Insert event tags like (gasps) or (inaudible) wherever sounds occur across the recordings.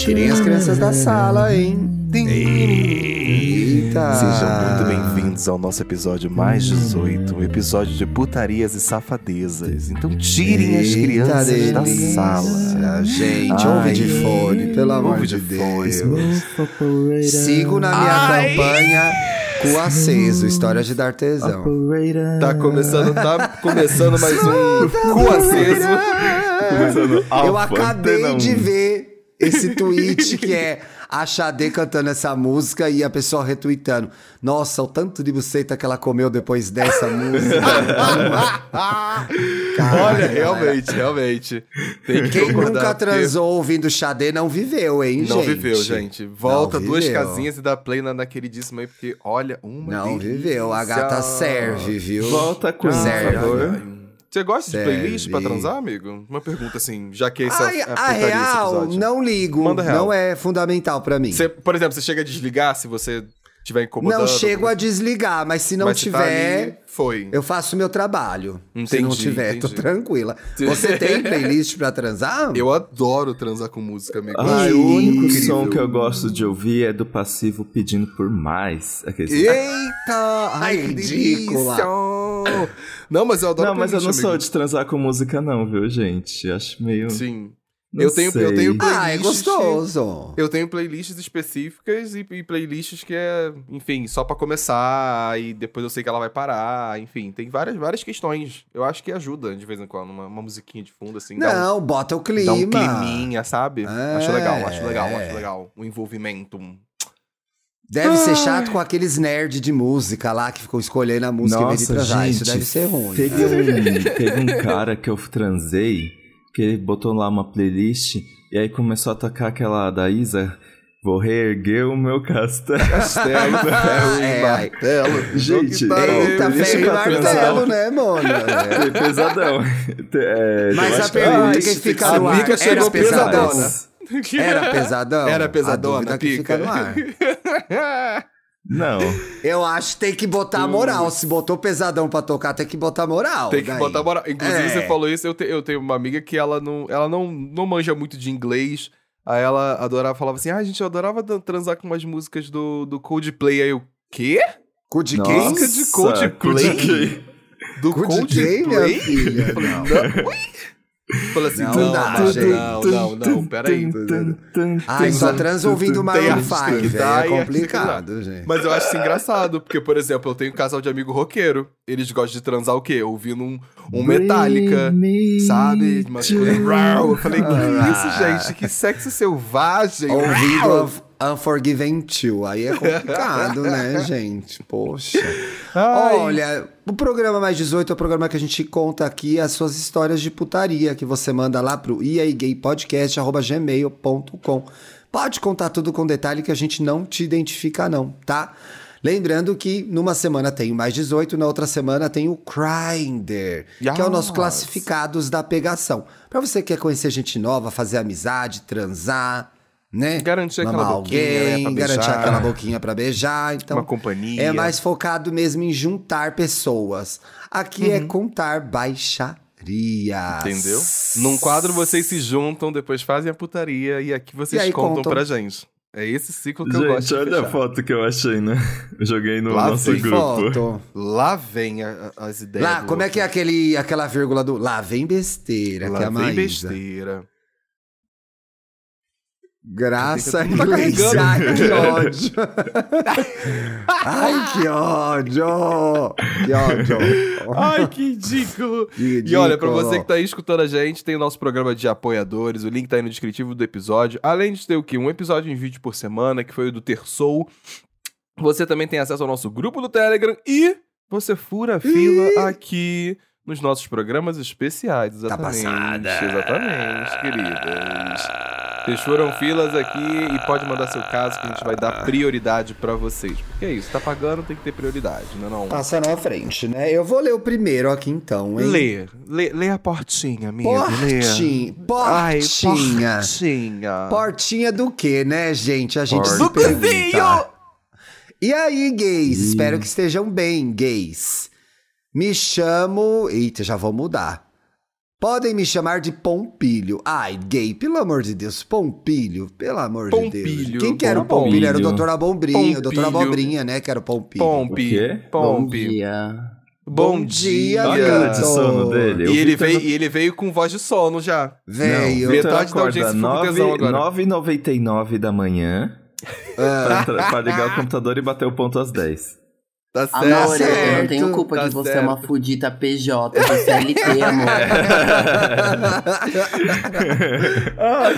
Tirem as crianças da sala, hein? Eita! Sejam muito bem-vindos ao nosso episódio mais 18, um episódio de putarias e safadezas. Então tirem as Eita crianças da delícia. sala. Gente, Ai, ouve de fone, pelo amor ouve de, de fone. Deus. Sigo na minha Ai. campanha cu aceso, história de dar tesão. Tá começando, tá começando mais um cu aceso. Começando Eu acabei de ver esse tweet que é a Xadê cantando essa música e a pessoa retweetando. Nossa, o tanto de buceta que ela comeu depois dessa música. (laughs) Cara, Olha, realmente, realmente. Tem que Quem concordar, nunca porque transou ouvindo Xadê não viveu, hein, Não gente? viveu, gente. Volta Não duas viveu. casinhas e dá play na, na queridíssima aí, porque olha, uma Não delícia. viveu. A gata serve, viu? Volta com Serve. por favor. Você gosta de playlist pra transar, amigo? Uma pergunta assim, já que esse Ai, é a a real, não ligo. Manda real. Não é fundamental pra mim. Você, por exemplo, você chega a desligar se você estiver incomodando? Não chego a desligar, mas se não Mas se tá tiver, ali, foi. eu faço o meu trabalho. se Entendi, não tiver, tô entendi. tranquila. (laughs) Você tem playlist pra transar? Eu adoro transar com música, amigo. Ai, o único incrível. som que eu gosto de ouvir é do passivo pedindo por mais. Aqueles... Eita! Ai, que ridícula. Não, mas eu adoro Não, mas eu não sou amigo. de transar com música, não, viu, gente? Acho meio. Sim. Não eu tenho, eu tenho Ah, é playlists- gostoso. Eu tenho playlists específicas e, e playlists que é, enfim, só pra começar e depois eu sei que ela vai parar, enfim, tem várias, várias questões. Eu acho que ajuda de vez em quando, uma, uma musiquinha de fundo, assim, dá um, Não, bota o clima. dá um climinha, sabe? É. Acho legal, acho legal, acho legal. O envolvimento. Deve ser chato com aqueles nerds de música lá que ficam escolhendo a música em vez de Nossa, transar. gente. Isso deve ser ruim. Teve um, teve um cara que eu transei, que ele botou lá uma playlist, e aí começou a tocar aquela da Isa. Vou reerguer o meu castelo. (laughs) Castelo, ferro É, e martelo. Gente, que tá Eita, deixa ferro e martelo, né, mano? (laughs) É. É pesadão. É, Mas eu a que pergunta é que isso. fica A no ar, era chegou pesadona? pesadona. Era pesadão? Era A pesadona, que pica. fica no ar. (laughs) Não. Eu acho que tem que botar moral. Se botou pesadão pra tocar, tem que botar moral. Tem que daí. botar moral. Inclusive, É. você falou isso, eu, te- eu tenho uma amiga que ela não, ela não, não manja muito de inglês. Aí ela adorava, falava assim, ah, gente, eu adorava transar com umas músicas do, do Coldplay. Aí eu, quê? Quem? Música de Coldplay? Coldplay. Do de quem, minha Coldplay? filha? Não. não. Falei assim, Não não, dá, não, não, não, não, peraí. Ai, só trans ouvindo Maroon artista 5, que velho. dá É e complicado, gente. Mas eu acho isso engraçado, porque, por exemplo, eu tenho um casal de amigo roqueiro. Eles gostam de transar o quê? Ouvindo um, um Metallica, sabe? Rau. Eu falei, que isso, gente? Que sexo selvagem. Ouvindo Unforgiven 2. Aí é complicado, né, (laughs) gente? Poxa. Ai. Olha, o programa Mais 18 é o programa que a gente conta aqui as suas histórias de putaria que você manda lá pro iaigaypodcast.gmail.com. Pode contar tudo com detalhe que a gente não te identifica, não, tá? Lembrando que numa semana tem o Mais 18, na outra semana tem o Grindr, que é o nosso Yes. classificados da pegação. Pra você que quer conhecer gente nova, fazer amizade, transar, né? Garantir aquela Mamar boquinha, né, pra garantir beijar. aquela boquinha pra beijar. Então, Uma companhia. é mais focado mesmo em juntar pessoas. Aqui Uhum. é contar baixarias. Entendeu? Num quadro vocês se juntam, depois fazem a putaria e aqui vocês E aí contam, contam. pra gente. É esse ciclo que eu gosto Gente, olha a fechar. foto que eu achei, né? Eu joguei no Lá nosso vem grupo. Foto. Lá vem a- a- as ideias. Lá, como é outro. que é aquele, aquela vírgula do lá vem besteira, que é Lá a vem Maísa. besteira. Graça inglês. carregando. Ai, que ódio. (laughs) Ai, que ódio. Que ódio. Ai, que ridículo. Que E olha, pra ridículo. você que tá aí escutando a gente, tem o nosso programa de apoiadores, o link tá aí no descritivo do episódio. Além de ter o quê? Um episódio em vídeo por semana, que foi o do Terçou. Você também tem acesso ao nosso grupo do Telegram e você fura a fila aqui nos nossos programas especiais. Exatamente. Tá passada. Exatamente, queridas. Foram filas aqui e pode mandar seu caso que a gente vai dar prioridade pra vocês. Porque é isso, tá pagando, tem que ter prioridade, não é não? Passa na frente, né? Eu vou ler o primeiro aqui então, hein? Lê, lê, lê a portinha, amigo. Portinha. Lê. Ai, Portinha. portinha. Portinha do quê, né, gente? A gente se Do pergunta. cozinho! E aí, gays? Espero que estejam bem, gays. Me chamo. Eita, já vou mudar. Podem me chamar de Pompilho. Ai, gay, pelo amor de Deus. Pompilho, pelo amor de Deus. Pompilho, Quem que era o Pompilho. Pompilho? Era o Doutor Abombrinha. O Doutor Pompilho. Abobrinha, né? Que era o Pompilho. Pompe. O quê? Bom dia. Bom Bom dia. dia, Olha a cara de sono dele. E ele, veio, pelo- e ele veio com voz de sono já. Veio. Metade da audiência ficou com tesão agora. 9h99 da manhã Ah. pra, pra ligar o computador e bater o ponto às 10. Tá certo. Amor, eu não certo, tenho culpa tá que você é uma certo. fudita PJ do CLT, (laughs) amor. (laughs) Ai.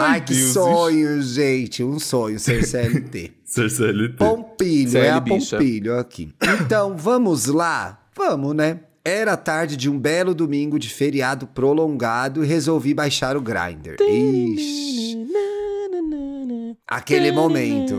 Ai, que Deus. sonho, gente. Um sonho ser CLT. (laughs) Ser CLT. Pompilho, CL é a bicha. Pompilho aqui. Então, vamos lá? Vamos, né? Era tarde de um belo domingo de feriado prolongado e resolvi baixar o Grindr. Ixi. Aquele momento.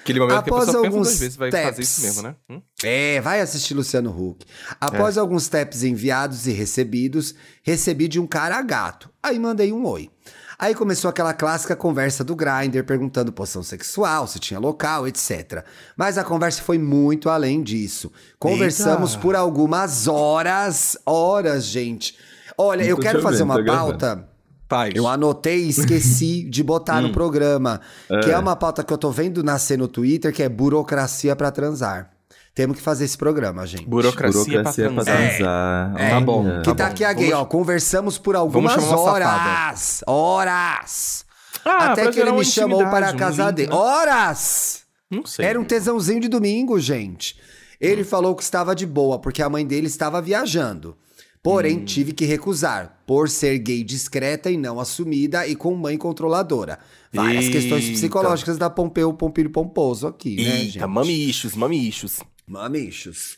Aquele momento que a Após pessoa pensa alguns duas vezes vai fazer taps. isso mesmo, né? Hum? É, vai assistir Luciano Huck. Após alguns taps enviados e recebidos, recebi de um cara gato. Aí mandei um oi. Aí começou aquela clássica conversa do Grindr, perguntando posição sexual, se tinha local, etc. Mas a conversa foi muito além disso. Conversamos Eita. por algumas horas. Horas, gente. Olha, eu Tô quero fazer uma pauta. Faz. Eu anotei e esqueci (laughs) de botar Hum. no programa. Que É. é uma pauta que eu tô vendo nascer no Twitter, que é burocracia pra transar. Temos que fazer esse programa, gente. Burocracia, Burocracia pra pra transar. transar. Tá bom. Que tá, Tá aqui bom. a gay, Vamos- ó. Conversamos por algumas horas. Horas. Ah, Até que ele me chamou para a casa dele. né? Horas! Não sei. Era um tesãozinho de domingo, gente. Ele falou que estava de boa, porque a mãe dele estava viajando. Porém, Hum. tive que recusar, por ser gay discreta e não assumida e com mãe controladora. Várias Eita. questões psicológicas da Pompeu Pompilho Pomposo aqui, né, gente? Mamichos, mamichos. Mamichos.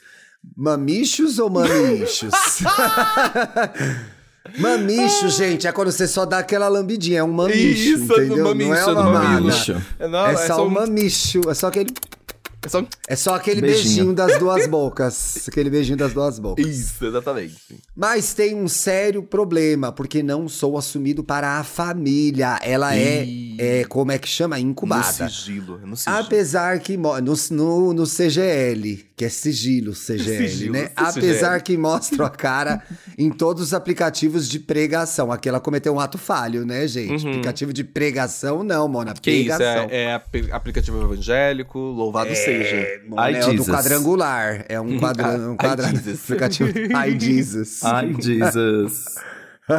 Mamichos ou mamichos? (laughs) Mamicho, gente, é quando você só dá aquela lambidinha. É um mamicho, Isso, é entendeu? mamicho, não é é uma mamada. mamicho. É, não, é, só um mamicho. É só aquele, É só... é só aquele Beijinho. beijinho das duas bocas. (laughs) Aquele beijinho das duas bocas. Isso, exatamente. Mas tem um sério problema, porque não sou assumido para a família. Ela é, Ih. é, como é que chama? Incubada. No sigilo, no sigilo. Apesar que no, no, no CGL, que é sigilo CGL, (laughs) Sigilo, né? CGL. Apesar que mostra a cara em todos os aplicativos de pregação. Aqui ela cometeu um ato falho, né, gente? Uhum. Aplicativo de pregação, não, Mona. Que isso, Pregação. é, é apl- aplicativo evangélico, louvado seja. Ai, é o do quadrangular. É um, (laughs) um quadrado. Jesus. aplicativo. Ai, (laughs) Jesus. Ai, Jesus. (laughs)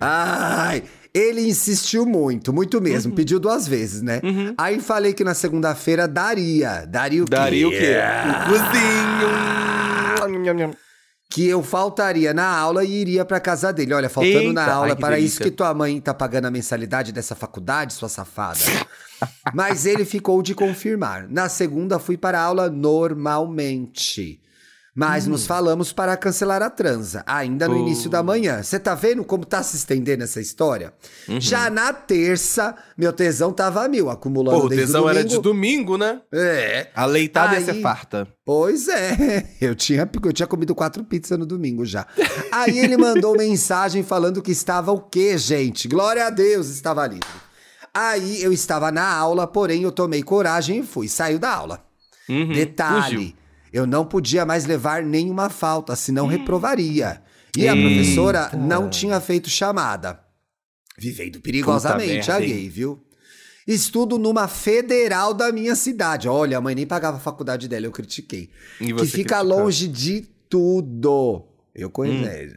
Ai, ele insistiu muito, muito mesmo. Uhum. Pediu duas vezes, né? Aí falei que na segunda-feira daria. Daria o quê? Daria o quê? O cozinho. Que eu faltaria na aula e iria pra casa dele. Olha, faltando Eita, na aula, ai, para isso delícia. que tua mãe tá pagando a mensalidade dessa faculdade, sua safada. Mas ele ficou de confirmar. Na segunda, fui para a aula normalmente. Mas Hum. nos falamos para cancelar a transa, ainda no início da manhã. Você tá vendo como tá se estendendo essa história? Uhum. Já na terça, meu tesão tava a mil, acumulando Pô, o tesão o era de domingo, né? É. A leitada ia Aí- ser farta. Pois é, (laughs) eu tinha, eu tinha comido quatro pizzas no domingo já. Aí ele mandou (laughs) mensagem falando que estava o quê, gente? Glória a Deus, estava livre. Aí eu estava na aula, porém eu tomei coragem e fui, saiu da aula. Uhum, Detalhe, fugiu. Eu não podia mais levar nenhuma falta, senão reprovaria. E a professora não tinha feito chamada. Vivendo perigosamente a gay, viu? Estudo numa federal da minha cidade. Olha, a mãe nem pagava a faculdade dela, eu critiquei. E que fica criticava. longe de tudo. Eu conheço.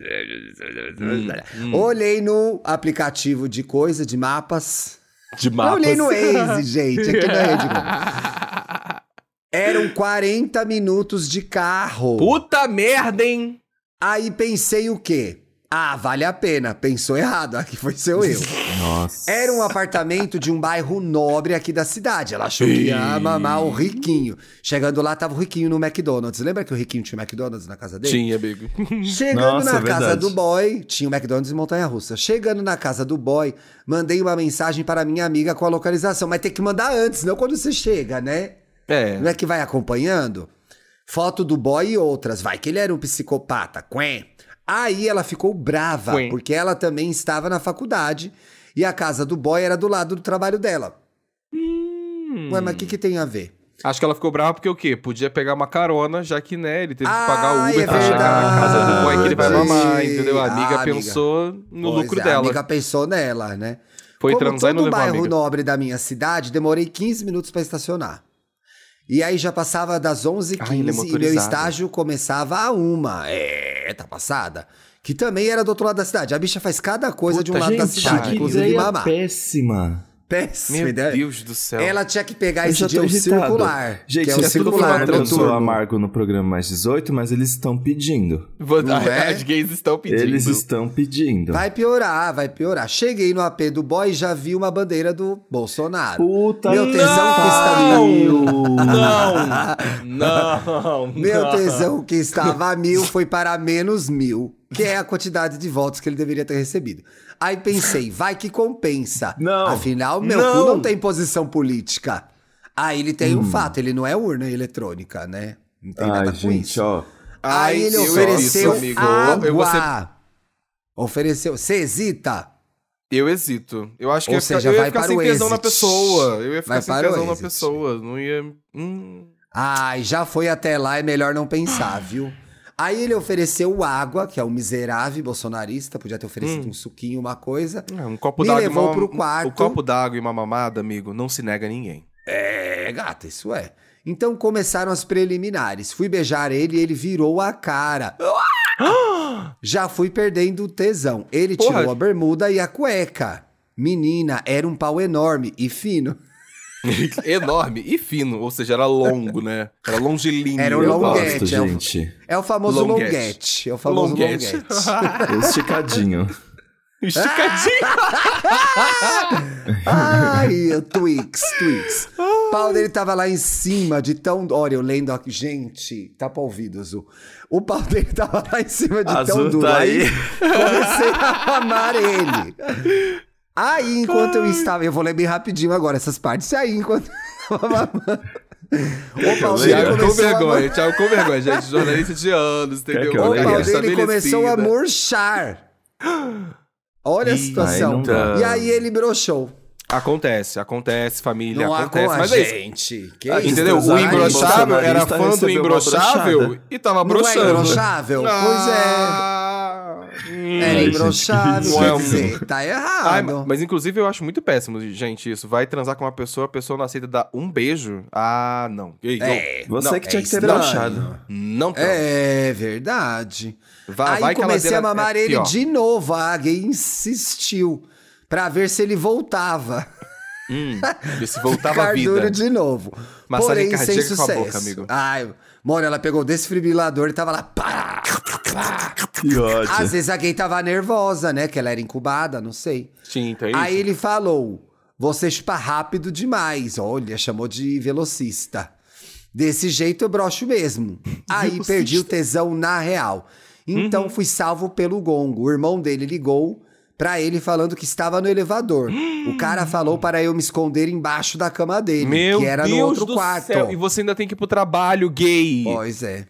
Hum, Olhei no aplicativo de coisa, de mapas. De Eu mapas. olhei no Waze, gente, aqui na Rede. (laughs) Eram 40 minutos de carro. Puta merda, hein? Aí pensei o quê? Ah, vale a pena. Pensou errado, (laughs) aqui foi seu eu. Nossa. Era um apartamento de um bairro nobre aqui da cidade. Ela achou que ia mamar o riquinho. Chegando lá, tava o riquinho no McDonald's. Lembra que o riquinho tinha McDonald's na casa dele? Tinha, amigo. (laughs) Chegando Nossa, na é casa do boy, tinha o McDonald's em Montanha Russa. Chegando na casa do boy, mandei uma mensagem para minha amiga com a localização. Mas tem que mandar antes, não quando você chega, né? É. Não é que vai acompanhando? Foto do boy e outras. Vai que ele era um psicopata. Quen. Aí ela ficou brava, Quen. porque ela também estava na faculdade e a casa do boy era do lado do trabalho dela. Hum. Ué, mas o que, que tem a ver? Acho que ela ficou brava porque o quê? Podia pegar uma carona, já que, né, ele teve que Ah, pagar o Uber é pra chegar na casa do boy que ele vai mamar, entendeu? A amiga Ah, amiga. pensou no Pois lucro é, dela. A amiga pensou nela, né? Foi Como transar e não levou bairro amiga. nobre da minha cidade, demorei 15 minutos pra estacionar. E aí já passava das 11h15 Ah, ele é e meu estágio começava a uma. É, tá passada. Que também era do outro lado da cidade. A bicha faz cada coisa de um Puta, lado da Gente, cidade, que inclusive mamar. péssima. Péssima Meu ideia. Deus do céu. Ela tinha que pegar Eu esse dia o circular. Gente, que é o tudo circular falando sou noturno. amargo no programa mais 18, mas eles estão pedindo. Vou- Não (laughs) é? As gays estão pedindo. Eles estão pedindo. Vai piorar, vai piorar. Cheguei no AP do boy e já vi uma bandeira do Bolsonaro. Puta Meu que tesão que está pariu. Não! Não! Meu não. tesão que estava a mil foi para menos mil, que é a quantidade de votos que ele deveria ter recebido. Aí pensei, vai que compensa. Não. Afinal, meu Não. cu não tem posição política. Aí ele tem um fato, ele não é urna eletrônica, né? Não tem nada Ai, com gente, isso. ó. Ai, Aí ele eu ofereceu evito, amigo. água. Eu ser- Ofereceu. Você hesita? Eu hesito. Eu acho que Ou ia ficar, seja, eu ia vai ficar para sem o tesão na pessoa. Eu ia ficar Vai sem para o tesão na pessoa. Não ia. Hum. Ai, já foi até lá, é melhor não pensar, (gasps) viu? Aí ele ofereceu água, que é um miserável bolsonarista, podia ter oferecido um suquinho, uma coisa. É, Um copo d'água. e levou uma- pro quarto. O copo d'água e uma mamada, amigo, não se nega a ninguém. É, gata, isso é. Então começaram as preliminares. Fui beijar ele e ele virou a cara. (gasps) Já fui perdendo o tesão. Ele Porra. tirou a bermuda e a cueca. Menina, era um pau enorme e fino. (laughs) Enorme e fino, ou seja, era longo, né? Era longilíneo. Era um Eu longuete, gosto, é o- gente. É o famoso Longuete. longuete. É o famoso Longuete. longuete. (laughs) Esticadinho. (laughs) Esticadinho. Ai, o Twix, Twix. O pau dele tava lá em cima de tão. Olha, eu lendo aqui. Gente, tá pra ouvido, Azul. O pau dele tava lá em cima de tão Azul duro. tá aí aí. comecei a amar ele. Aí, enquanto eu estava. Eu vou ler bem rapidinho agora essas partes. Aí, enquanto. O pau dele Thiago com começou a vergonha, Thiago com vergonha, gente. Jornalista de anos, entendeu? que O começou a murchar. Olha a situação. dá. e aí ele broxou. Acontece, acontece, família, Não há acontece. com a Mas é isso. gente. Que Ah, isso? Entendeu? O imbrochável era fã do imbrochável e tava Não é imbrochável? Pois é. Ah, hum. Era Ai, imbrochável, que quer dizer, tá Ai, errado. ma- mas inclusive eu acho muito péssimo, gente, isso. Vai transar com uma pessoa, a pessoa não aceita dar um beijo. Ah, não. Ei, não. É, Você não, que tinha é que ter broxado. Não transa. É verdade. Vai- Aí vai que a comecei a mamar é ele de novo. A gay insistiu pra ver se ele voltava. Hum, (laughs) se voltava a vida. de novo. Massagem Porém, sem cardíaca com a sucesso. boca, amigo. Ai, mano, ela pegou o desfibrilador e tava lá. Pá, pá. Que ódio. Às vezes a gay tava nervosa, né? Que ela era incubada, não sei. Sim, tem Aí isso. ele falou: Você chupa rápido demais. Olha, chamou de velocista. Desse jeito eu broxo mesmo. (laughs) Aí perdi o tesão na real. Então Uhum. fui salvo pelo gongo. O irmão dele ligou pra ele falando que estava no elevador. o cara falou para eu me esconder embaixo da cama dele, Meu que era Deus no outro do quarto. céu. E você ainda tem que ir pro trabalho, gay. Pois é.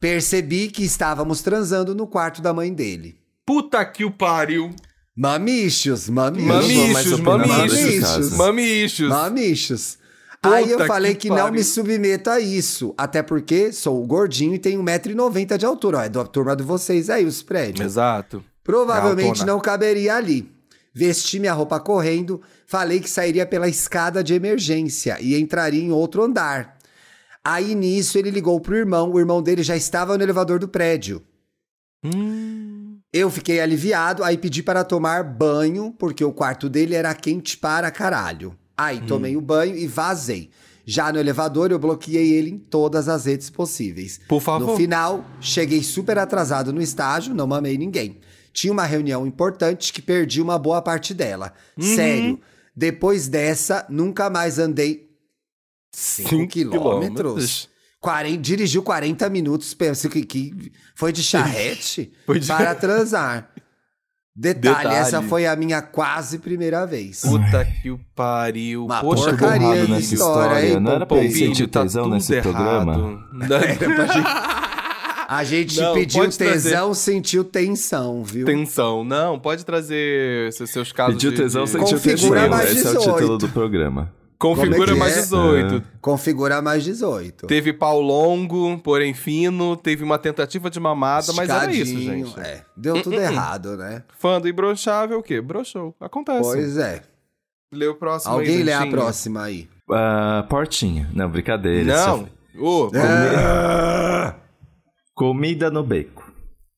Percebi que estávamos transando no quarto da mãe dele. Puta que o pariu. Mamichos, mamichos. Mamichos. Mamichos, mamichos. Mamichos. Puta Aí eu que falei que, não pariu. me submeto a isso. Até porque sou gordinho e tenho 1,90m de altura. Ó, é da turma de vocês aí, os prédios. Exato. Provavelmente não caberia ali. Vesti minha roupa correndo, falei que sairia pela escada de emergência e entraria em outro andar. Aí nisso ele ligou pro irmão, o irmão dele já estava no elevador do prédio. Hum. Eu fiquei aliviado, aí pedi para tomar banho, porque o quarto dele era quente para caralho. Aí tomei o banho e vazei. Já no elevador, eu bloqueei ele em todas as redes possíveis. Por favor. No final, cheguei super atrasado no estágio, não mamei ninguém. Tinha uma reunião importante que perdi uma boa parte dela. Uhum. Sério, depois dessa, nunca mais andei 5 Cinco quilômetros. quilômetros. 40, dirigiu 40 minutos, penso que, que foi de charrete (laughs) Foi de- para (laughs) transar. Detalhe, Detalhe. essa foi a minha quase primeira vez. Puta que o pariu. Uma Poxa, porcaria de nessa história, história. hein, Não era pra ele Pompinho? sentir tá tesão tudo nesse errado. programa? (laughs) A gente Não, pediu pode trazer. tesão, sentiu tensão, viu? Tensão. Não, pode trazer seus, seus casos Pediu de- tesão, de... sentiu Configura tesão. mais Esse é o 18. título do programa. Configura é mais é? 18. Configura mais 18. Teve pau longo, porém fino. Teve uma tentativa de mamada, mas era isso, gente. É, deu tudo errado, né? Fã do imbrochável, o quê? Broxou. Acontece. Pois é. Lê o próximo Alguém aí, lê a próxima aí. Ah, portinha. Não, brincadeira. Não. só- Ô, É. (laughs) Comida no beco.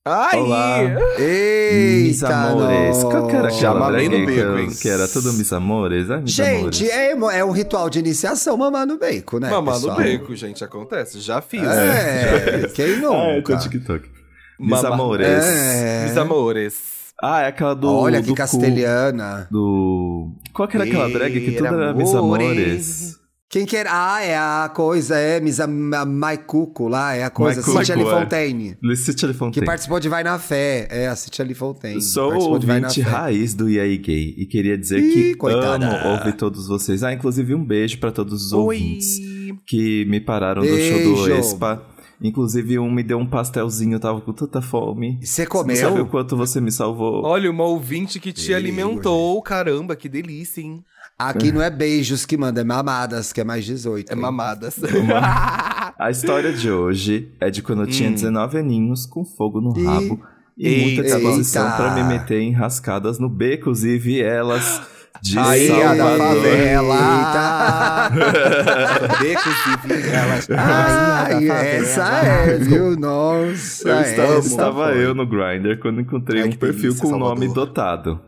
Ai! Olá. Eita, Mis amores. Qual que era aquela mamei drag no que, beco, hein? que era tudo mis amores? Ah, mis Gente, amores. é, é um ritual de iniciação mamar no bacon, né, Mamar no beco, gente, acontece. Já fiz. É, quem (laughs) nunca? Ah, eu tô no TikTok. Mis Mamar- amores. É. Mis amores. Ah, é aquela do. Olha do que cu, castelhana. Do. Qual que era aquela drag que tudo era mis amores? Quem que era? Ah, é a coisa, é Misa Ma- Maicuco lá, é a coisa, Maicuco, Cintia é. Fontaine. Licite Que Fontaine. participou de Vai na Fé. É, a Cintia Fontaine. Sou ouvinte raiz do EA Gay e queria dizer Ih, que coitada. amo ouvir todos vocês. Ah, inclusive um beijo pra todos os ouvintes Oi. que me pararam do show do Beijo. Expa. Inclusive um me deu um pastelzinho, eu tava com tanta fome. Você Não sabe o comeu? quanto você me salvou. Olha, uma ouvinte que te Meu alimentou. Caramba, que delícia, hein? Aqui não é beijos que manda, é mamadas, que é mais 18. É hein? mamadas. (laughs) A história de hoje é de quando eu tinha Hum. 19 aninhos com fogo no Ih. rabo e muita disposição pra me meter em rascadas no becos e vielas de Aí, a da Salvador. favela. (laughs) Becos e vielas. Ai, essa é, viu? Nossa, Eu estava, essa estava foi. eu no Grindr quando encontrei Ai, um perfil delícia, com o nome Salvador. dotado.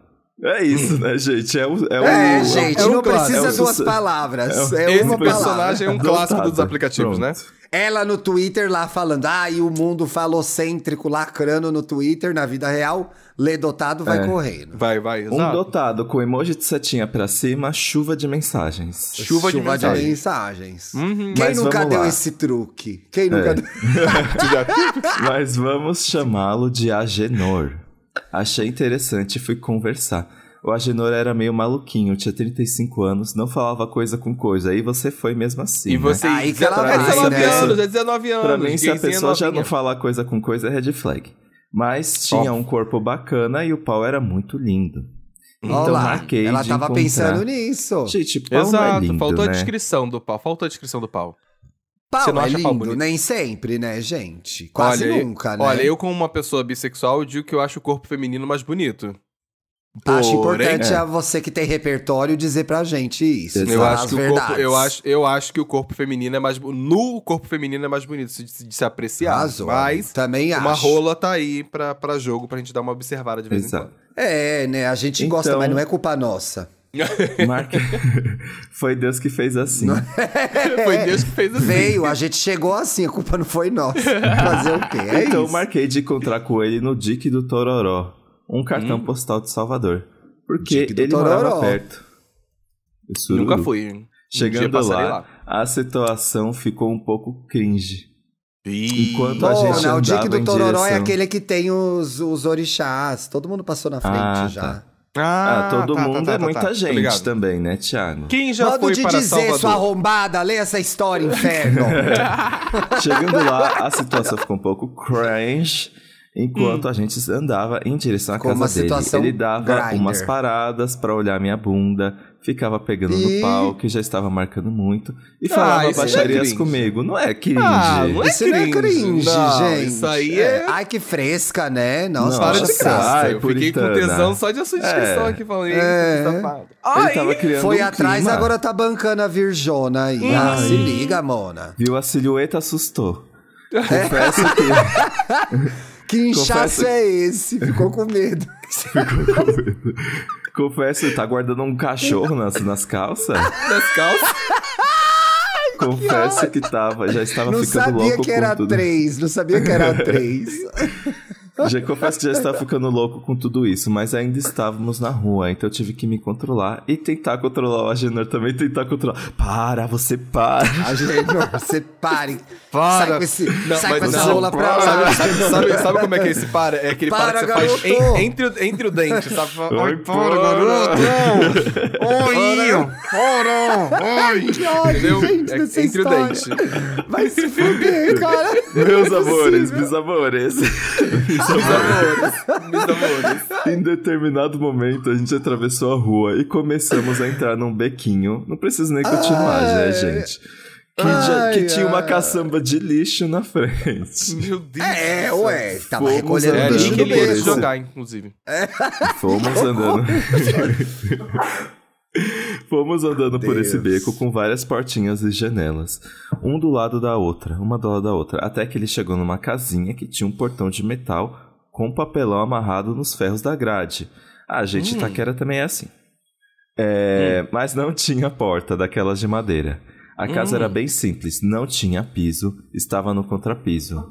É isso, né, gente? É o. É, o, É, gente, é o não clássico. precisa É duas palavras. é É, Esse uma personagem é um palavra. clássico dos aplicativos, né? Pronto. Ela no Twitter lá falando, ah, e o mundo falocêntrico lacrando no Twitter, na vida real, lê dotado, vai É. correndo. Vai, vai, Um exato. dotado com emoji de setinha pra cima, chuva de mensagens. Chuva de mensagem. mensagens. Uhum. Quem Mas nunca deu lá. esse truque? Quem nunca É. deu? (laughs) Mas vamos chamá-lo de Agenor. Achei interessante e fui conversar. O Agenor era meio maluquinho, tinha 35 anos, não falava coisa com coisa. Aí você foi mesmo assim. E né? você. Aí que ela é vai, 19 né? anos, é 19 anos. Pra mim, se a pessoa já não falar coisa com coisa, é red flag. Mas tinha Ó. um corpo bacana e o pau era muito lindo. Então Olha lá, marquei ela de tava encontrar. pensando nisso. Gente, pau não é Exato, lindo, faltou a né? descrição do pau. Faltou a descrição do pau. Pau Você não é acha pau lindo, bonito? nem sempre, né, gente? Quase olha, nunca, né? Olha, eu como uma pessoa bissexual, eu digo que eu acho o corpo feminino mais bonito. Acho importante é. a você que tem repertório dizer pra gente isso. Eu falar acho, que o corpo, eu, acho, eu acho que o corpo feminino é mais. No corpo feminino é mais bonito de, se- de se apreciar. Arrasou, mas também uma acho. rola tá aí pra, pra jogo pra gente dar uma observada de vez Exato. em quando. É, né? A gente gosta, Então- mas não é culpa nossa. (laughs) Marque... Foi Deus que fez assim. (laughs) Foi Deus que fez assim. Veio, a gente chegou assim, a culpa não foi nossa. Fazer o quê? É então isso. marquei de encontrar com ele no Dique do Tororó, um cartão Hum. postal de Salvador. Porque Dique do ele morava Tororó. perto. Sururu. Nunca fui. Chegando passarei lá, a situação ficou um pouco cringe. Ih, Enquanto a gente Bom, o Dick andava do em Tororó é direção- aquele que tem os, os orixás. Todo mundo passou na frente Ah, já. tá. Ah, Ah, todo tá, tá, mundo tá, é tá, muita tá. Tô gente ligado. também, né, Thiago? Quem já Modo foi de para dizer, Salvador? sua arrombada, lê essa história, inferno. (laughs) Chegando lá, a situação ficou um pouco cringe. Hum. Enquanto a gente andava em direção à Ficou casa uma dele, situação ele dava Grindr. umas paradas pra olhar minha bunda, ficava pegando Ih. no pau, que já estava marcando muito, e falava isso não é baixarias cringe. comigo. Não é cringe. Ah, não é isso não é cringe. cringe, Não, gente. isso aí é- Ai, que fresca, né? Nossa, Não, Para de graça. ai, eu fiquei com tesão só de sua descrição É. aqui falando. É. Ele Ai, tava criando Foi um atrás, clima. agora tá bancando a Virjona aí. Ah, se liga, Mona. Viu a silhueta, assustou. Confesso que (laughs) Que inchaço Confesso- é esse? Ficou com medo. (laughs) ficou com medo. Confesso, tá guardando um cachorro nas, nas calças. das calças. (laughs) Confesso que tava, já estava Não ficando sabia louco que com era tudo. três, não sabia que era (laughs) três. (laughs) Já confesso que já estava ficando louco com tudo isso, mas ainda estávamos na rua, então eu tive que me controlar e tentar controlar o Agenor também, tentar controlar. Para, você para. Agenor, você pare. Para. Sai com, esse, Não, sai com essa não, rola pra lá. Sabe, sabe, sabe, como é que é esse para? É aquele para, Para, que você faz garoto! en- entre, o- entre o dente, sabe? Ai, para, garoto! Oi! Para! Que ódio, gente, É entre o dente. Vai se fuder, cara. Meus é amores, meus amores. Meus amores. Meus amores. Em determinado momento, a gente atravessou a rua e começamos a entrar num bequinho. Não preciso nem continuar, né, Ai. gente? Que, já- que Ai, tinha uma ai. caçamba de lixo na frente. Meu Deus. É, do céu. ué. Tava Fomos recolhendo É andando lixo do beco. jogar, inclusive. Fomos andando. (laughs) (laughs) (laughs) Fomos andando por esse Deus. beco com várias portinhas e janelas, um do lado da outra, uma do lado da outra, até que ele chegou numa casinha que tinha um portão de metal com papelão amarrado nos ferros da grade. Ah, gente, Hum. Itaquera também é assim. É, Mas não tinha porta daquelas de madeira. A casa Hum. era bem simples, não tinha piso, estava no contrapiso.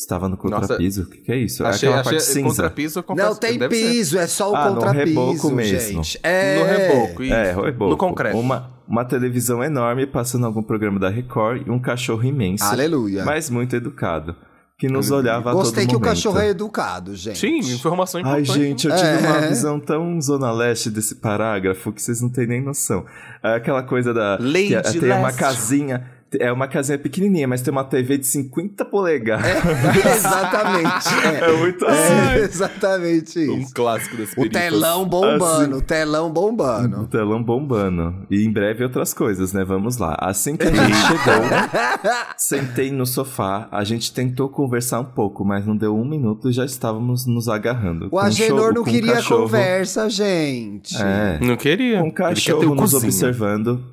Estava no Nossa. contrapiso? O que, que é isso? Achei, é aquela achei parte cinza. contrapiso, confesso Não que tem deve ser. piso, é só o Ah, no contrapiso, reboco mesmo. gente. É. No reboco, isso. É, reboco. No concreto. Uma, uma televisão enorme passando algum programa da Record e um cachorro imenso, Aleluia. mas muito educado, que nos olhava a Gostei todo que o momento. cachorro é educado, gente. Sim, informação Ai, importante. gente, eu tive É. uma visão tão zona leste desse parágrafo que vocês não têm nem noção. É aquela coisa da... Lady que é- tem uma Leste. casinha... É uma casinha pequenininha, mas tem uma TV de 50 polegadas. (laughs) exatamente. É, É, muito assim. É, exatamente Um isso. clássico das O telão bombando, Assim. o telão O bombando. telão bombando. E em breve outras coisas, né? Vamos lá. Assim que a gente (laughs) chegou, sentei no sofá. A gente tentou conversar um pouco, mas não deu um minuto e já estávamos nos agarrando. O um Agenor não um queria cachorro- conversa, gente. É. Não queria. Um Ele quer ter cachorro o nos cozinho. observando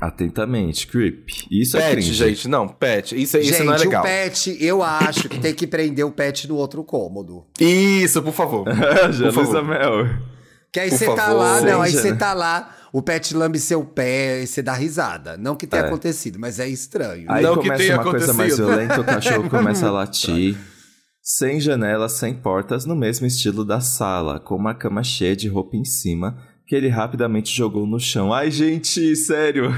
atentamente. Creep. Isso é Pet, cringe. gente, não, pet. Isso, isso Gente, não é legal. o pet, eu acho que tem que prender o pet no outro cômodo. Isso, por favor. (laughs) Já Por favor. Mel. Que aí Por você tá favor. lá, não, aí você tá lá, o pet lambe seu pé e você dá risada. Não que tenha É. acontecido, mas é estranho. Aí Não que começa tenha uma coisa mais acontecido. violenta, o cachorro começa a (laughs) latir. Sem janelas, sem portas, no mesmo estilo da sala, com uma cama cheia de roupa em cima, que ele rapidamente jogou no chão. Ai, gente, sério.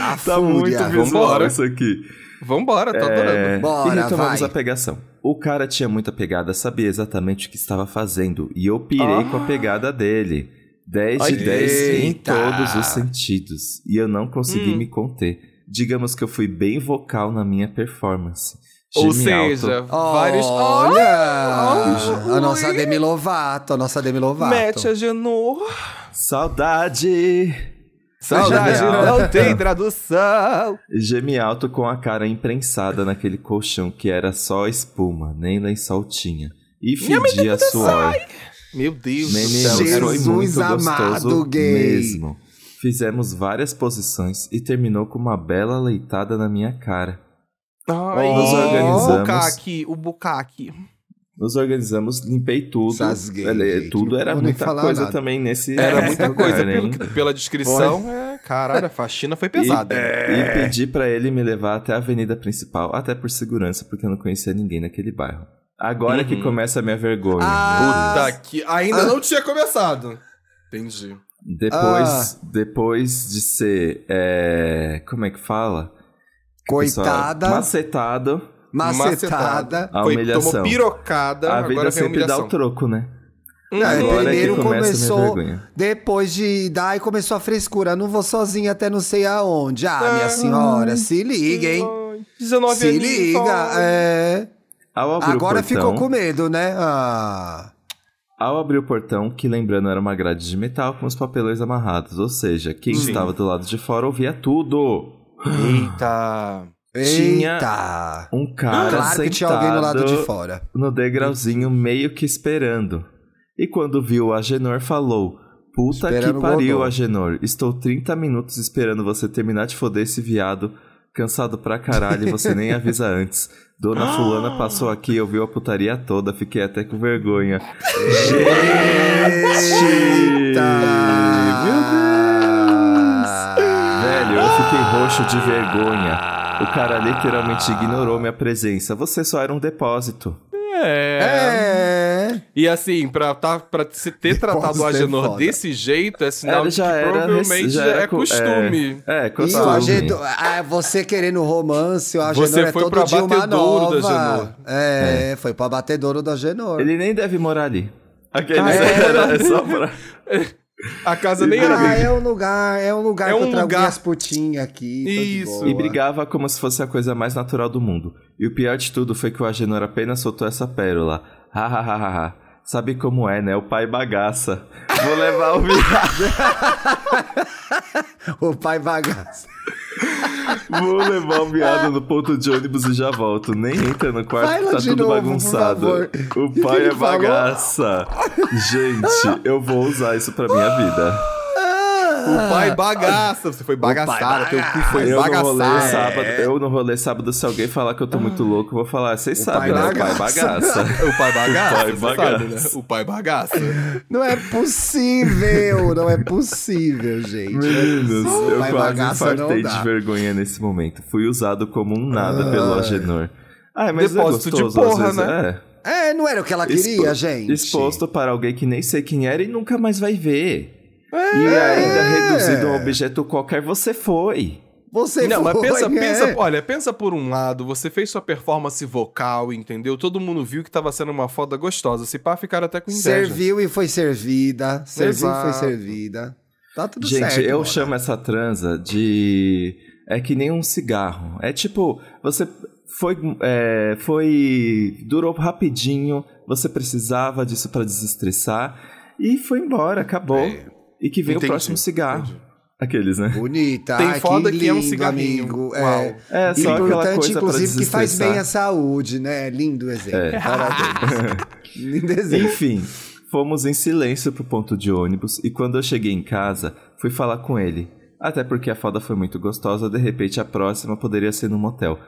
A (laughs) Tá fúria. muito visual Vambora. isso aqui. Vambora, tô É, adorando. Bora, e retomamos vai. a pegação. O cara tinha muita pegada, sabia exatamente o que estava fazendo. E eu pirei com a pegada dele. 10 de Ai, 10 em todos os sentidos. E eu não consegui Hum. me conter. Digamos que eu fui bem vocal na minha performance. Ou Geme alto. seja, vários. Olha! A nossa. Demi Lovato, a nossa Demi Lovato. Mete a Genor. Saudade! Saudade não tem tradução. Geme alto com a cara imprensada naquele colchão que era só espuma, nem lençol tinha. E fedia suor. Meu Deus do Menino, céu. foi Jesus muito amado, gostoso gay. mesmo. Fizemos várias posições e terminou com uma bela leitada na minha cara. Ai, Nos o organizamos. bucaque, o bucaque. Nos organizamos, limpei tudo. Sasguei, Ele- gente, tudo era muita coisa nada. também nesse Era muita coisa, né? pelo que- pela descrição. É, caralho, a faxina foi pesada. E, e pedi pra ele me levar até a avenida principal, até por segurança, porque eu não conhecia ninguém naquele bairro. Agora que Uhum. começa a minha vergonha. Ah, Puta que. Ainda Ah. não tinha começado. Entendi. Depois, depois de ser. é, como é que fala? Coitada, macetado. macetada. A Foi, humilhação. tomou pirocada, A agora vida sempre dá o troco, né? Agora é primeiro minha começou, depois de dar, aí começou a frescura. Não vou sozinha até não sei aonde. Ah, minha Ah. senhora, se liga, hein? Ai, 19 Se liga, é. Agora portão, ficou com medo, né? Ah. Ao abrir o portão, que lembrando era uma grade de metal com os papelões amarrados, ou seja, quem Sim. estava do lado de fora ouvia tudo. Eita. Tinha Eita! Um cara Claro que tinha alguém do lado de fora. no degrauzinho meio que esperando. E quando viu o Agenor falou: Puta Esperando que pariu. Agenor. Estou 30 minutos esperando você terminar de foder esse viado. Cansado pra caralho você nem (laughs) avisa antes. Dona Fulana passou aqui e ouviu a putaria toda, fiquei até com vergonha. Eita! Roxo de vergonha. O cara literalmente ignorou minha presença. Você só era um depósito. É. É. E assim, pra, tá, pra se ter tratado o ter Agenor foda. desse jeito, é sinal Ela de que era provavelmente já era é co- costume. É, é E costume. o Agenor, ah, você querendo romance, o Agenor Você é foi todo pro dia uma abatedouro do nova. Agenor. É, foi pro abatedouro do Agenor. Ele nem deve morar ali. Aquele Ah, é? (laughs) era, é só pra... (laughs) A casa nem era Ah, é um lugar, é um lugar É que um eu trago lugar. minhas putinhas aqui. Isso. E brigava como se fosse a coisa mais natural do mundo. E o pior de tudo foi que o Agenor apenas soltou essa pérola. Ha ha ha ha ha. Sabe como é, né? O pai bagaça. Vou levar o viado. (laughs) O pai bagaço. Vou levar o viado no ponto de ônibus e já volto. Nem entra no quarto, tá tudo novo, bagunçado. O pai é falou? bagaça. Gente, eu vou usar isso pra minha vida. O pai bagaça. Você foi bagaçado. Teu cu foi eu no bagaçado. sábado, eu no rolê sábado, se alguém falar que eu tô muito louco, eu vou falar, vocês sabem, né? O pai bagaça." bagaça. (laughs) (laughs) O pai bagaça. O pai você sabe, bagaça. né? O pai bagaça. Não é possível, não é possível, gente. Meninos, O eu pai quase bagaça não infartei de vergonha nesse momento. Fui usado como um nada pelo Agenor. Ah, mas Depósito é de gostoso, porra, às vezes, né? É. É, não era o que ela Expo- queria, gente. Exposto para alguém que nem sei quem era e nunca mais vai ver. É. E ainda reduzido a um objeto qualquer, você foi. Você Não, mas foi, pensa, né? pensa, olha, pensa por um lado, você fez sua performance vocal, entendeu? Todo mundo viu que tava sendo uma foda gostosa. Se pá, ficaram até com inveja. Serviu e foi servida. Serviu e foi Exato. servida. Tá tudo Gente, certo. eu Mona. chamo essa transa de. É que nem um cigarro. É tipo, você foi. é, foi. Durou rapidinho, você precisava disso pra desestressar e foi embora, acabou. É. E que vem Entendi, o próximo cigarro. entendi. Aqueles, né? Bonita. Tem foda que é um lindo, cigarrinho. Amigo. É. É, só aquela Importante, inclusive, que faz bem à saúde, né? Lindo exemplo. É. Parabéns. (laughs) Lindo exemplo. Enfim, fomos em silêncio pro ponto de ônibus e quando eu cheguei em casa, fui falar com ele. Até porque a foda foi muito gostosa, de repente a próxima poderia ser no motel.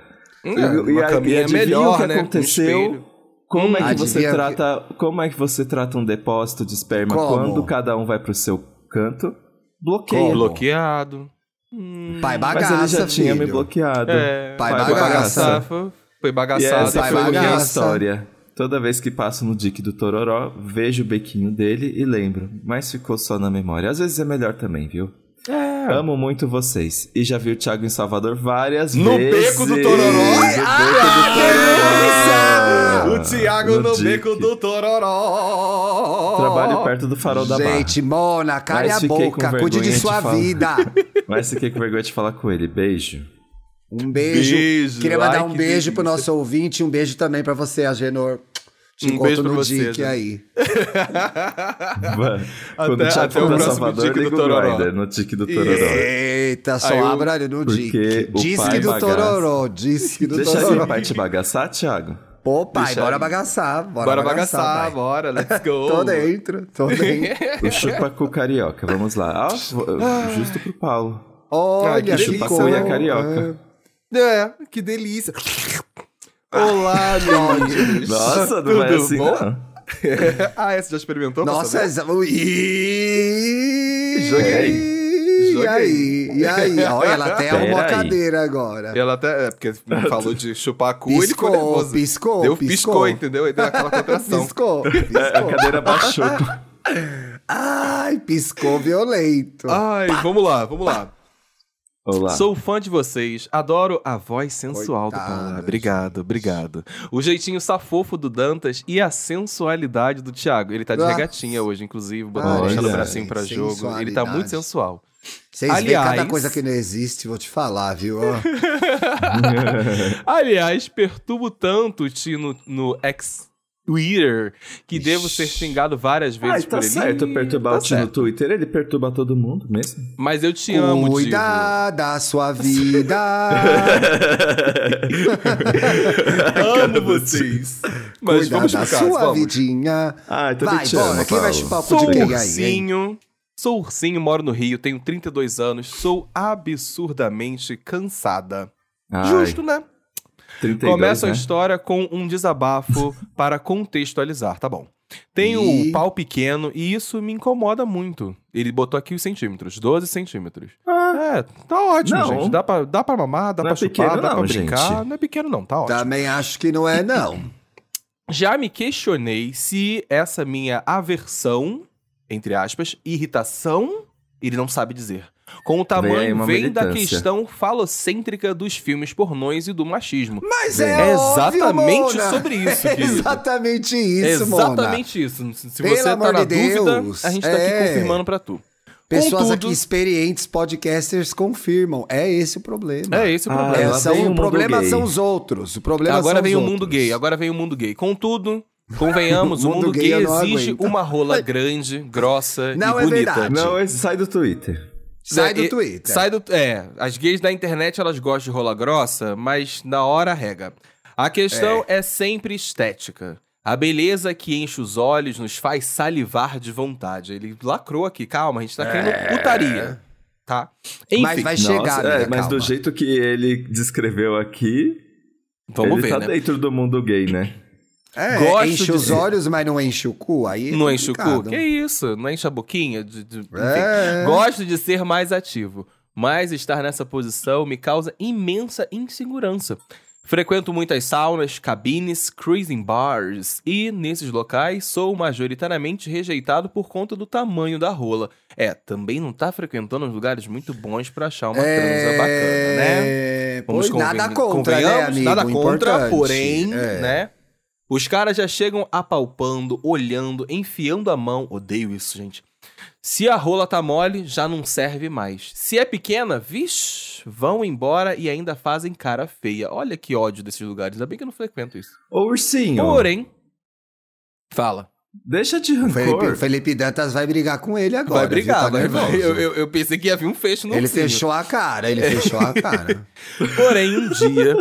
É, E- e uma aí, caminha é adivinha melhor, o que né? Aconteceu? Como é Hum, que você adivinha trata, como é que você trata um depósito de esperma Como? quando cada um vai pro seu canto? Bloqueia. Como? Bloqueado. Hum, Pai Mas bagaça, ele já tinha me bloqueado. é, Pai foi bagaça. bagaçar, Foi, foi E bagaçado. essa pai foi a minha bagaça. história. Toda vez que passo no dique do Tororó, vejo o bequinho dele e lembro. Mas ficou só na memória. Às vezes é melhor também, viu? É. Amo muito vocês. E já vi o Thiago em Salvador várias No vezes. beco do Tororó? No beco do Tororó. O Thiago no, dique. beco do Tororó. Trabalho perto do farol da barra. Gente, Mona, cale a boca. Cuide de de sua falar. vida. (laughs) Mas fiquei com vergonha de falar com ele. Beijo. Um beijo. Beijo. Queria mandar Ai, um que beijo pro nosso ouvinte. Um beijo também pra você, Agenor. Te Um encontro beijo pra no você, Dick Agenor. aí. (laughs) Mano, Quando Até- o até Salvador, dique do liga o Tororó. Grindr no tique do Tororó. Eita, só Aí abra ali no Dick. o Disque pai do bagaça. Tororó. Disque do Deixa Tororó. o pai te bagaçar, Thiago. Pô, pai, Deixa bora aí. bagaçar. Bora, Bora bagaçar, bagaçar, bora, let's (laughs) go. Tô dentro, tô (laughs) dentro. O chupacu carioca, vamos lá. Ah, vo- justo pro Paulo. Olha, que O delícia, chupacu e né? a carioca. É, que delícia. Olá, (laughs) meninos. Nossa, não Tudo vai assim bom? não. (laughs) ah, essa já experimentou? Nossa. Ih, Joguei. E aí? E aí? Olha, ela até arrumou a cadeira agora. Ela até, é, porque falou de chupar cu, ele Piscou, ficou nervoso. piscou, Deu, piscou. piscou, entendeu? Aí deu aquela (laughs) contração. Piscou, É, A piscou. cadeira baixou. Ai, piscou violento. Ai, vamos lá, vamos lá. Olá. Sou fã de vocês, adoro a voz sensual do Coitada, Paulo. Obrigado, obrigado. O jeitinho safofo do Dantas e a sensualidade do Thiago. Ele tá de Ah. regatinha hoje, inclusive, Olha, deixando o bracinho pra jogo. Ele tá muito sensual. Vocês veem cada aliás- coisa que não existe, vou te falar, viu? (laughs) (laughs) Aliás, perturbo tanto o Tino no ex Twitter que devo ser xingado várias vezes Ai, tá por ele. certo perturbar tá o tio no certo. Twitter. Ele perturba todo mundo mesmo. Mas eu te amo, Divo. Cuida da sua vida. (laughs) Amo vocês. Mas Cuida vamos da sua vamos. vidinha. Ai, também Vai, te bora. amo, Quem vai chupar o cu Sou de quem aí. Sou ursinho, moro no Rio, tenho 32 anos, sou absurdamente cansada. Ai, Justo, né? 32, Começa né? a história com um desabafo (laughs) para contextualizar, tá bom. Tenho Ih. um pau pequeno e isso me incomoda muito. Ele botou aqui os centímetros, 12 centímetros. É, tá ótimo, Não. gente. Dá pra, dá pra mamar, dá Não pra é chupar, pequeno dá não, pra brincar. gente. Não é pequeno não, tá ótimo. Também acho que não é, não. (coughs) Já me questionei se essa minha aversão, entre aspas, irritação, ele não sabe dizer. Com o tamanho uma vem da questão falocêntrica dos filmes pornôs e do machismo. Mas é, é óbvio, exatamente Mona. sobre isso, É exatamente isso, Mona. Exatamente isso. Se Pelo você tá na de dúvida, Deus, a gente tá é. aqui confirmando pra tu. Pessoas Contudo- aqui experientes, podcasters, confirmam. É esse o problema. É esse o Ah, problema. É, Lá são, vem o mundo problema gay. são os outros. O problema agora são vem os o mundo outros. gay, agora vem o mundo gay. Contudo, convenhamos, O (laughs) o mundo mundo gay gay, exige aguento. uma rola grande, grossa Não, e é bonita. verdade. Não, sai do Twitter. Sai É, do Twitter. Sai do. É, as gays da internet elas gostam de rola grossa, mas na hora rega. A questão é. sempre estética. A beleza que enche os olhos nos faz salivar de vontade. Ele lacrou aqui, calma, a gente tá querendo putaria. Tá? Enfim, Mas vai chegar, Nossa, é, amiga, mas calma. do jeito que ele descreveu aqui, vamos ele ver, tá né? dentro do mundo gay, né? É, Gosto enche de- os olhos, mas não enche o cu. Aí é Não enche o cu? Que isso? Não enche a boquinha? De- de- enfim. É. Gosto de ser mais ativo, mas estar nessa posição me causa imensa insegurança. Frequento muitas saunas, cabines, cruising bars e, nesses locais, sou majoritariamente rejeitado por conta do tamanho da rola. É, também não tá frequentando uns lugares muito bons pra achar uma transa bacana, né? É, Vamos pois, nada contra, né, amigo? Nada contra, Importante. porém, É. né? Os caras já chegam apalpando, olhando, enfiando a mão. Odeio isso, gente. Se a rola tá mole, já não serve mais. Se é pequena, vixe, vão embora e ainda fazem cara feia. Olha que ódio desses lugares. Ainda bem que eu não frequento isso. Ô, ursinho, Porém, fala. deixa de rancor. Felipe, o Felipe Dantas vai brigar com ele agora. vai brigar? Tá vai. Eu, eu- eu pensei que ia vir um fecho no Ele ursinho. fechou a cara, ele fechou a (laughs) cara. Porém, um dia,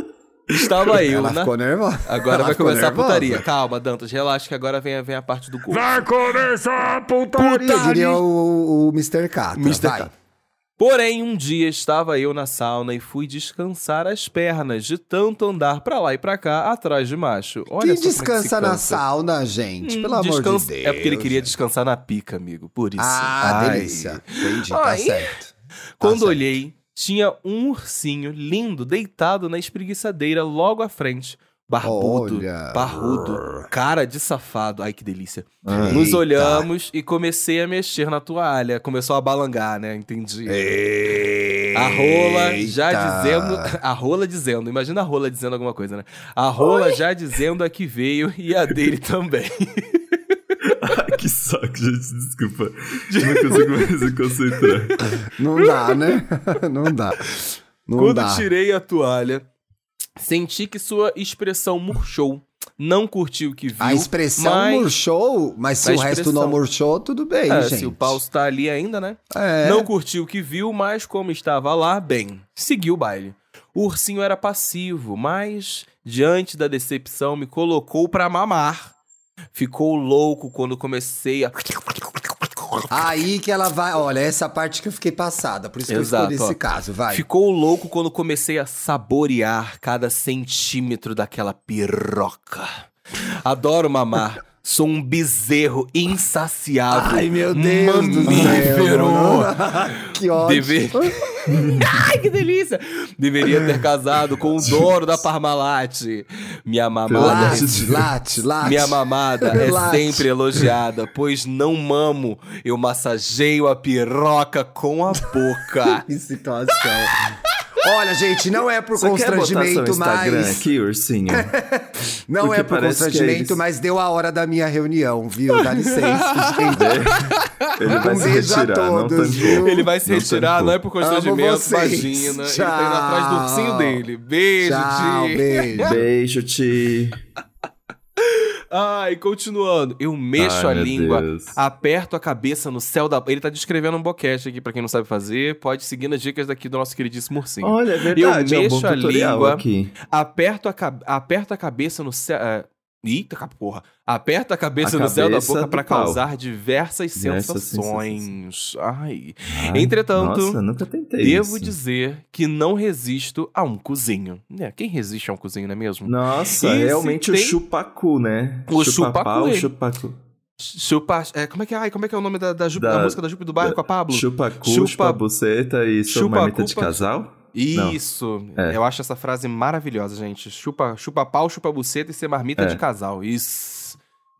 estava eu Ela na... ficou nervosa. Agora Ela vai começar nervosa. a putaria. Calma, Dantas, relaxa que agora vem, a- vem a parte do gol. Vai começar a putaria, diria o, o Mr. Catra. Mr. Vai. Catra. Porém, um dia estava eu na sauna e fui descansar as pernas de tanto andar pra lá e pra cá atrás de macho. Olha Quem é que descansa na cansa. sauna, gente? Hum, Pelo amor de Deus. É porque ele queria descansar na pica, amigo. Por isso. Ah, Ai. delícia. Entendi, tá Ai. certo. Quando certo. olhei, tinha um ursinho lindo deitado na espreguiçadeira logo à frente. Barbudo, Olha. parrudo, cara de safado. Ai, que delícia. Ah. Nos Eita. olhamos e comecei a mexer na toalha. Começou a balangar, né? Entendi. A rola já Eita. dizendo. (laughs) A rola dizendo. Imagina a rola dizendo alguma coisa, né? A rola já dizendo a que veio e a dele (laughs) também. Que saco, gente, desculpa. Não consigo mais me concentrar. Não dá, né? (laughs) Não dá. Não Quando dá. tirei a toalha, senti que sua expressão murchou. Não curti o que viu. A expressão mas... murchou, mas se A o resto expressão. não murchou, tudo bem, É, gente. se o pau está ali ainda, né? É. Não curtiu o que viu, mas como estava lá, bem, seguiu o baile. O ursinho era passivo, mas, diante da decepção, me colocou pra mamar. Ficou louco quando comecei a. Aí que ela vai. Olha, essa parte que eu fiquei passada. Por isso que Exato, eu escolhi esse caso. Vai. Ficou louco quando comecei a saborear cada centímetro daquela piroca. Adoro mamar. Sou um bezerro insaciável. Ai, meu Deus mamífero. (laughs) que ódio. Deve- (laughs) Ai, que delícia! Deveria ter casado com o dono da Parmalat. Minha mamada, Late, late, late. minha mamada é Late. sempre elogiada, pois não mamo, eu massageio a piroca com a boca. (laughs) Que situação. Olha, gente, não é por Você quer botar seu constrangimento, mas. aqui, ursinho? (laughs) Não Porque é por que constrangimento, eles- mas deu a hora da minha reunião, viu? Dá licença, (laughs) gente. Ele vai Um se beijo a retirar, todos? Ele vai se Não retirar, tancou. não é por constrangimento, Amo vocês. imagina. Ele Tchau. tá indo atrás do ursinho dele. Beijo, Tchau, Ti. beijo. Beijo, Ti. Ai, continuando. Eu mexo Ai, a língua, Deus. aperto a cabeça no céu da. Ele tá descrevendo um boquete aqui, pra quem não sabe fazer. Pode seguir nas dicas daqui do nosso queridíssimo ursinho. Olha, é verdade, é um bom mexo a língua. aqui. Aperto a, aperto a cabeça no céu. é, Eita, porra. Aperta a cabeça A no céu da cabeça boca pau. causar diversas sensações. Ai. Ai, Entretanto, Nossa, nunca tentei Devo isso. dizer que não resisto a um cozinho. É, quem resiste a um cozinho, não é mesmo? Nossa, E realmente o tem- chupacu, né? O chupacu, ele. chupacu. Chupa. É, como, é que, ai, como é que é o nome da, da, Da- da música da Jupe do Bairro com a Pablo? Chupacu, Chupa- chupa-buceta e sua chupa marmita de casal? Isso. É. Eu acho essa frase maravilhosa, gente. Chupa, chupa pau, chupa buceta e ser marmita É. de casal. Isso.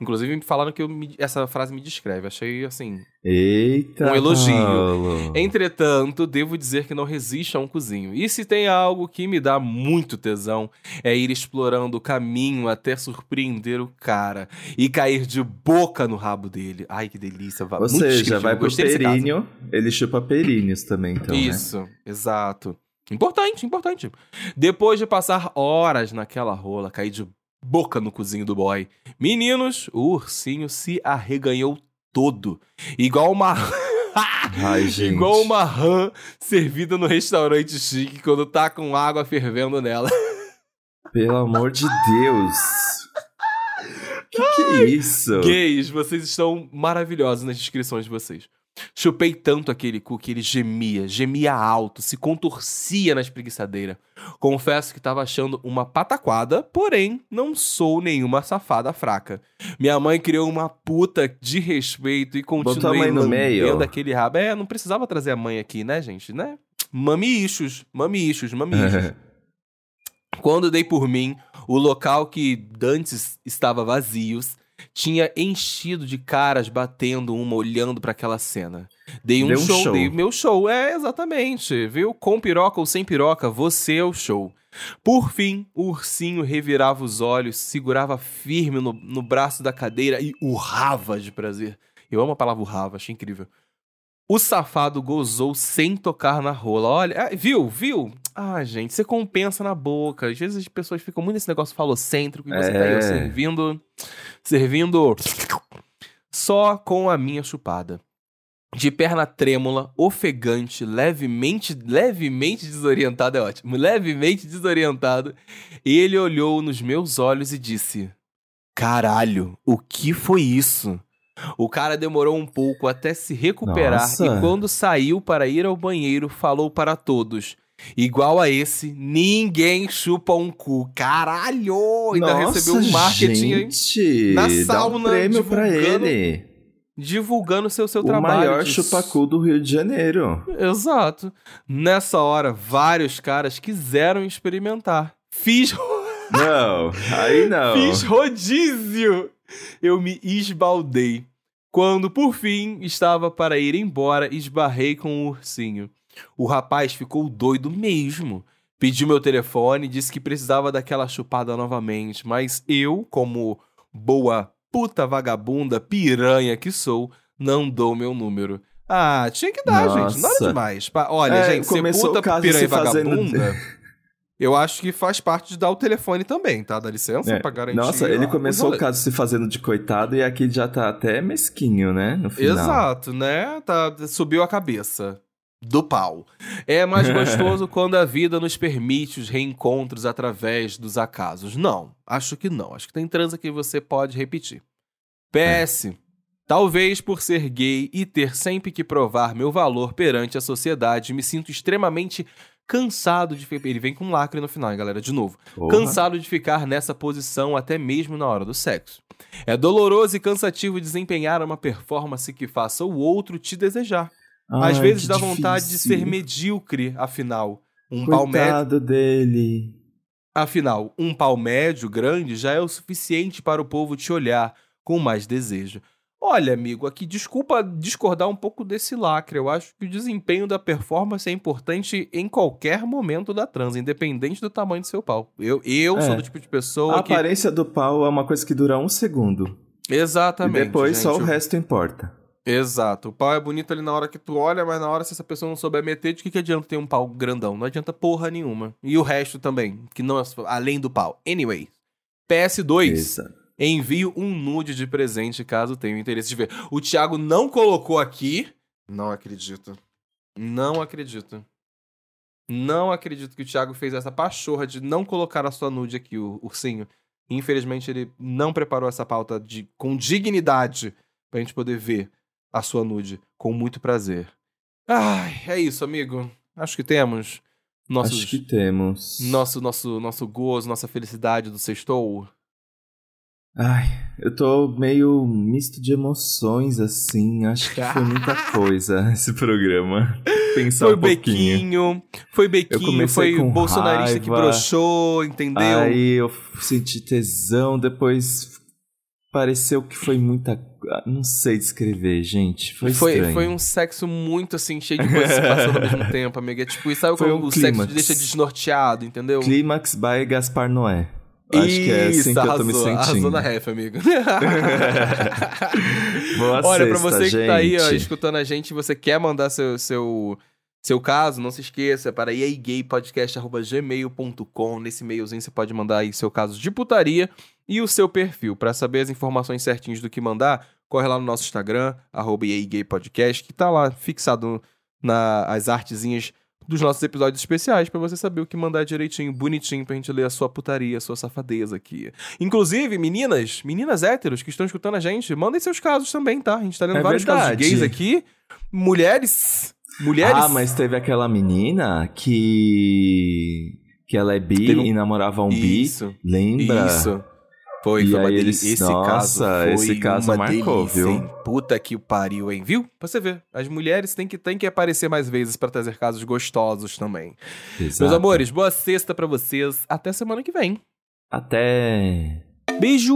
Inclusive, me falaram que me- essa frase me descreve. Achei, assim, Eita. Um elogio. Paulo. Entretanto, devo dizer que não resiste a um cozinho. E se tem algo que me dá muito tesão, é ir explorando o caminho até surpreender o cara e cair de boca no rabo dele. Ai, que delícia. Ou muito seja, vai pro períneo, ele chupa períneo também, então, né? Isso, exato. Importante, importante. Depois de passar horas naquela rola, cair de boca no cozinho do boy. Meninos, o ursinho se arreganhou todo. Igual uma. (laughs) Ai, gente. Igual uma rã servida no restaurante chique quando tá com água fervendo nela. (laughs) Pelo amor de Deus. Que que é isso? Gays, vocês estão maravilhosos nas descrições de vocês. Chupei tanto aquele cu que ele gemia, gemia alto, se contorcia na espreguiçadeira. Confesso que tava achando uma pataquada, porém não sou nenhuma safada fraca. Minha mãe criou uma puta de respeito e continuei lambendo meio. aquele rabo. É, não precisava trazer a mãe aqui, né, gente? Né? Mamichos, mamichos, mamichos. (laughs) Quando dei por mim, o local que dantes estava vazio tinha enchido de caras batendo uma, olhando pra aquela cena. Dei um, um show, show. dei meu show. É, exatamente. Viu? Com piroca ou sem piroca, você é o show. Por fim, o ursinho revirava os olhos, segurava firme no, no braço da cadeira e urrava de prazer. Eu amo a palavra urrava, achei incrível. O safado gozou sem tocar na rola. Olha, ah, viu, viu? Ah, gente, você compensa na boca. Às vezes as pessoas ficam muito nesse negócio falocêntrico e você tá aí É. servindo. Só com a minha chupada. De perna trêmula, ofegante, levemente, levemente desorientado, é ótimo. Levemente desorientado, ele olhou nos meus olhos e disse: Caralho, o que foi isso? O cara demorou um pouco até se recuperar Nossa. e quando saiu para ir ao banheiro, falou para todos: Igual a esse, ninguém chupa um cu. Caralho! Ainda Nossa, recebeu um marketing gente, na dá um sauna, prêmio pra divulgando ele. divulgando seu, seu o trabalho. maior de- chupacu do Rio de Janeiro. Exato. Nessa hora, vários caras quiseram experimentar. Fiz, (laughs) Não, aí não. fiz rodízio. Eu me esbaldei. Quando, por fim, estava para ir embora, esbarrei com o ursinho. O rapaz ficou doido mesmo. Pediu meu telefone, disse que precisava daquela chupada novamente, mas eu, como boa puta vagabunda piranha que sou, não dou meu número. Ah, tinha que dar, gente. Nada Nossa. demais. Olha, É, gente, ser começou puta o caso piranha se e fazendo- vagabunda, eu acho que faz parte de dar o telefone também, tá? Dá licença É. pra garantir. Nossa, ele começou o caso se fazendo de coitado e aqui já tá até mesquinho, né? No final. Exato, né? Tá, subiu a cabeça do pau. É mais (laughs) gostoso quando a vida nos permite os reencontros através dos acasos. Não, acho que não. Acho que tem transa que você pode repetir. PS. Talvez por ser gay e ter sempre que provar meu valor perante a sociedade, me sinto extremamente cansado de. Ele vem com um lacre no final, hein, galera? De novo. Cansado de ficar nessa posição até mesmo na hora do sexo. É doloroso e cansativo desempenhar uma performance que faça o outro te desejar. Às Ai, vezes que dá vontade de ser difícil. medíocre, afinal. Um pau médio, Coitado dele. afinal, um pau médio grande já é o suficiente para o povo te olhar com mais desejo. Olha, amigo, aqui desculpa discordar um pouco desse lacre. Eu acho que o desempenho da performance é importante em qualquer momento da transa, independente do tamanho do seu pau. Eu, eu É. sou do tipo de pessoa A que. aparência do pau é uma coisa que dura um segundo. Exatamente. e depois só o gente. resto importa. Exato. O pau é bonito ali na hora que tu olha, mas na hora se essa pessoa não souber meter, de que, que adianta ter um pau grandão? Não adianta porra nenhuma. E o resto também, que não é além do pau. Anyway, PS2. Exato. Envio um nude de presente caso tenha interesse de ver. O Thiago não colocou aqui. Não acredito. Não acredito. Não acredito que o Thiago fez essa pachorra de não colocar a sua nude aqui, o ursinho. Infelizmente, ele não preparou essa pauta de, com dignidade pra gente poder ver a sua nude com muito prazer. Ai, é isso, amigo. Acho que temos nossos, Acho que temos. nosso, nosso, nosso gozo, nossa felicidade do sextou. Ai, eu tô meio misto de emoções, assim. Acho que foi muita (laughs) coisa esse programa. Pensar Foi um pouquinho. bequinho, foi bequinho, foi com bolsonarista que raiva. broxou, entendeu? Aí eu senti tesão, depois pareceu que foi muita. Não sei descrever, gente. Foi, Foi, foi um sexo muito assim, cheio de coisas passando ao (laughs) mesmo tempo, amiga. Tipo, e sabe Foi quando um o sexo te clímax. deixa desnorteado, entendeu? Clímax by Gaspar Noé. Acho que é assim que eu tô arrasou, me Arrasou sentindo. na ref, amigo. (laughs) Boa Olha, pra sexta, você que tá aí, ó, gente. escutando a gente, você quer mandar seu, seu, seu caso, não se esqueça, para iaigaypodcast.gmail.com. Nesse e-mailzinho você pode mandar aí seu caso de putaria e o seu perfil. Pra saber as informações certinhas do que mandar, corre lá no nosso Instagram, arroba iaigaypodcast, que tá lá fixado na, as artezinhas dos nossos episódios especiais pra você saber o que mandar direitinho, bonitinho, pra gente ler a sua putaria, a sua safadeza aqui. Inclusive, meninas, meninas héteros que estão escutando a gente, mandem seus casos também, tá? A gente tá lendo É vários casos verdade. gays aqui. Mulheres, mulheres. Ah, mas teve aquela menina que. que ela é bi um- e namorava um bi. Isso, Lembra? isso. Foi, E foi uma deli- eles- Esse Nossa, caso foi esse caso uma marcou, delícia, viu? hein? Puta que o pariu, hein? Viu? Pra você ver, as mulheres têm que, têm que aparecer mais vezes pra trazer casos gostosos também. Exato. Meus amores, boa sexta pra vocês. Até semana que vem. Até. Beijo!